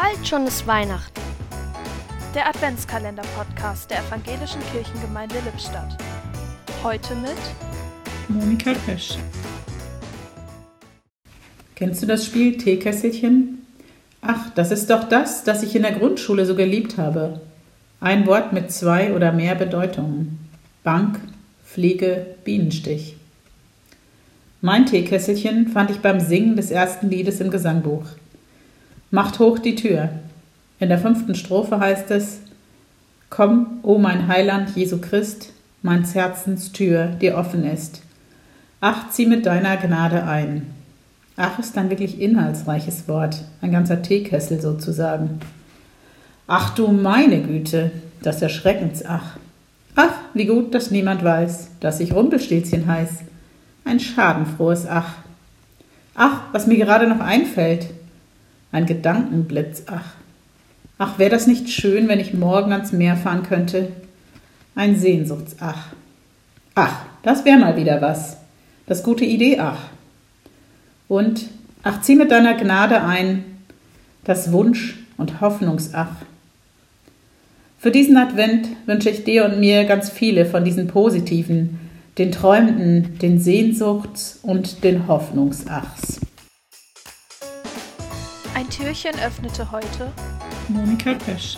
Bald schon ist Weihnachten. Der Adventskalender-Podcast der Evangelischen Kirchengemeinde Lippstadt. Heute mit Monika Pesch. Kennst du das Spiel Teekesselchen? Ach, das ist doch das, das ich in der Grundschule so geliebt habe. Ein Wort mit zwei oder mehr Bedeutungen. Bank, Fliege, Bienenstich. Mein Teekesselchen fand ich beim Singen des ersten Liedes im Gesangbuch. Macht hoch die Tür. In der fünften Strophe heißt es: Komm, o mein Heiland Jesu Christ, meins Herzens Tür dir offen ist. Ach, zieh mit deiner Gnade ein. Ach ist ein wirklich inhaltsreiches Wort, ein ganzer Teekessel sozusagen. Ach du meine Güte, das Erschreckensach. Ach, wie gut, dass niemand weiß, dass ich Rumpelstilzchen heiß ein schadenfrohes Ach. Ach, was mir gerade noch einfällt. Ein Gedankenblitz, ach. Ach, wäre das nicht schön, wenn ich morgen ans Meer fahren könnte? Ein Sehnsuchtsach. Ach, das wäre mal wieder was. Das gute Idee, ach. Und, ach, zieh mit deiner Gnade ein, das Wunsch- und Hoffnungsach. Für diesen Advent wünsche ich dir und mir ganz viele von diesen positiven, den Träumenden, den Sehnsuchts- und den Hoffnungsachs. Ein Türchen öffnete heute Monika Pesch.